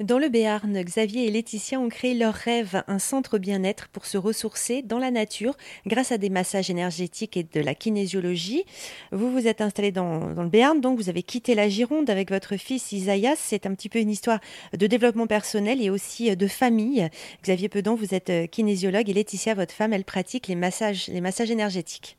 Dans le Béarn, Xavier et Laetitia ont créé leur rêve, un centre bien-être pour se ressourcer dans la nature grâce à des massages énergétiques et de la kinésiologie. Vous vous êtes installé dans, le Béarn, donc vous avez quitté la Gironde avec votre fils Isaïas. C'est un petit peu une histoire de développement personnel et aussi de famille. Xavier Pedon, vous êtes kinésiologue et Laetitia, votre femme, elle pratique les massages, énergétiques.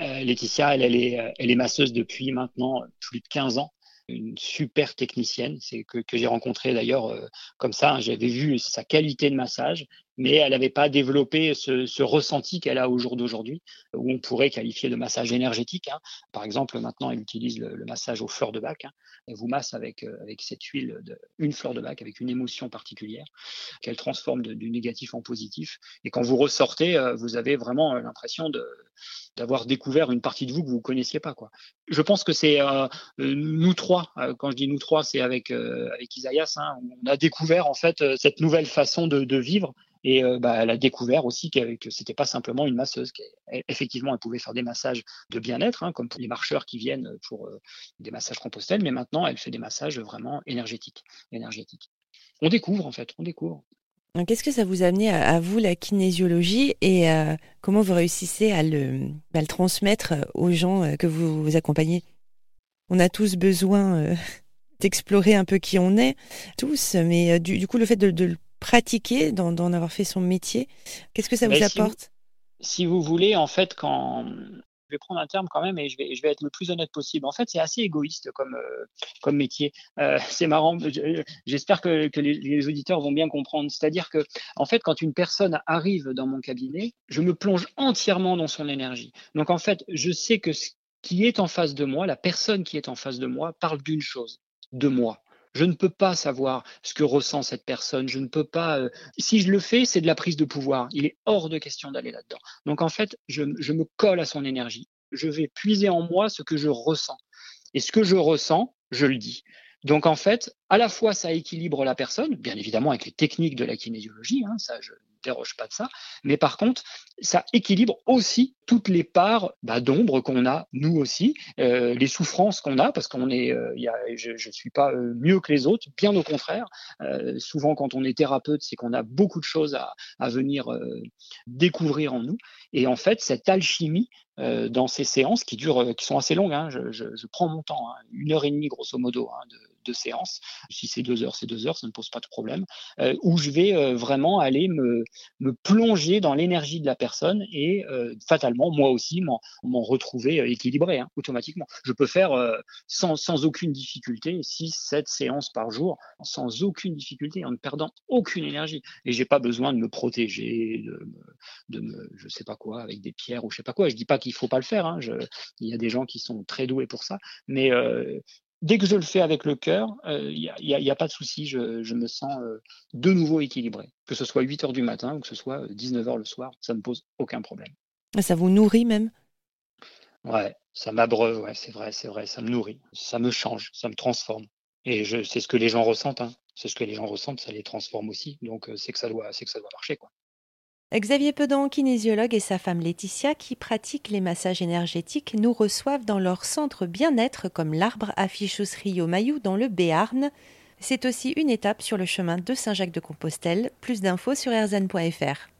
Euh, Laetitia, elle, elle, est, elle est masseuse depuis maintenant plus de 15 ans une super technicienne, c'est que, j'ai rencontré d'ailleurs euh, comme ça. Hein. J'avais vu sa qualité de massage, mais elle n'avait pas développé ce, ressenti qu'elle a au jour d'aujourd'hui, où on pourrait qualifier de massage énergétique. Hein. Par exemple, maintenant, elle utilise le, massage aux fleurs de bac. Hein. Elle vous masse avec, euh, avec cette huile, de, une fleur de bac, avec une émotion particulière, qu'elle transforme du négatif en positif. Et quand vous ressortez, euh, vous avez vraiment l'impression de d'avoir découvert une partie de vous que vous connaissiez pas. Je pense que c'est euh, nous trois. quand je dis nous trois, c'est avec avec Isaïas. Hein, on a découvert en fait cette nouvelle façon de vivre et euh, bah, elle a découvert aussi que, que c'était pas simplement une masseuse. Effectivement, elle pouvait faire des massages de bien-être, hein, comme pour les marcheurs qui viennent pour euh, des massages compostels, mais maintenant, elle fait des massages vraiment énergétiques. énergétiques. On découvre, en fait, on découvre. Qu'est-ce que ça vous a amené à, vous, la kinésiologie, et euh, comment vous réussissez à le, transmettre aux gens que vous, accompagnez? On a tous besoin d'explorer un peu qui on est, tous, mais du, du coup, le fait de, de, pratiquer, d'en avoir fait son métier. Qu'est-ce que ça vous apporte? Si vous, voulez, en fait, quand je vais prendre un terme quand même et je vais, je vais être le plus honnête possible. En fait, c'est assez égoïste comme, euh, comme métier. Euh, c'est marrant. J'espère que, que les, auditeurs vont bien comprendre. C'est-à-dire que, en fait, quand une personne arrive dans mon cabinet, je me plonge entièrement dans son énergie. Donc, en fait, je sais que ce qui est en face de moi, la personne qui est en face de moi, parle d'une chose, de moi. Je ne peux pas savoir ce que ressent cette personne. Je ne peux pas. Euh, si je le fais, c'est de la prise de pouvoir. Il est hors de question d'aller là-dedans. Donc en fait, je, je me colle à son énergie. Je vais puiser en moi ce que je ressens. Et ce que je ressens, je le dis. Donc en fait, à la fois ça équilibre la personne, bien évidemment avec les techniques de la kinésiologie, hein, ça je déroge pas de ça. Mais par contre, ça équilibre aussi toutes les parts bah, d'ombre qu'on a, nous aussi, euh, les souffrances qu'on a, parce qu'on est, euh, je ne suis pas euh, mieux que les autres, bien au contraire. Souvent, quand on est thérapeute, c'est qu'on a beaucoup de choses à, venir découvrir en nous. Et en fait, cette alchimie dans ces séances qui durent, qui sont assez longues, hein, je, prends mon temps, hein, une heure et demie grosso modo hein, de, de séance. Si c'est deux heures, c'est deux heures, ça ne pose pas de problème. Euh, où je vais euh, vraiment aller me, plonger dans l'énergie de la personne et euh, fatalement, moi aussi, m'en retrouver équilibré hein, automatiquement. Je peux faire sans, aucune difficulté 6, 7 séances par jour, sans aucune difficulté, en ne perdant aucune énergie. Et j'ai pas besoin de me protéger, de, me, je sais pas quoi, avec des pierres ou je sais pas quoi. Je dis pas qu'il faut pas le faire. Hein. Il y a des gens qui sont très doués pour ça, mais dès que je le fais avec le cœur, il euh, n'y a, y a, pas de souci, je, je, me sens euh, de nouveau équilibré. Que ce soit 8 heures du matin ou que ce soit 19 euh, heures le soir, ça ne me pose aucun problème. Ah, ça vous nourrit même? Ouais, ça m'abreuve, ouais, c'est vrai, c'est vrai, ça me nourrit, ça me change, ça me transforme. Et c'est ce que les gens ressentent, hein. c'est ce que les gens ressentent, ça les transforme aussi. Donc c'est que ça doit, c'est que ça doit marcher, quoi. Xavier Pedon, kinésiologue, et sa femme Laetitia, qui pratiquent les massages énergétiques, nous reçoivent dans leur centre bien-être comme l'arbre Affichus Rio Mayou dans le Béarn. C'est aussi une étape sur le chemin de Saint-Jacques-de-Compostelle. Plus d'infos sur erzan.fr.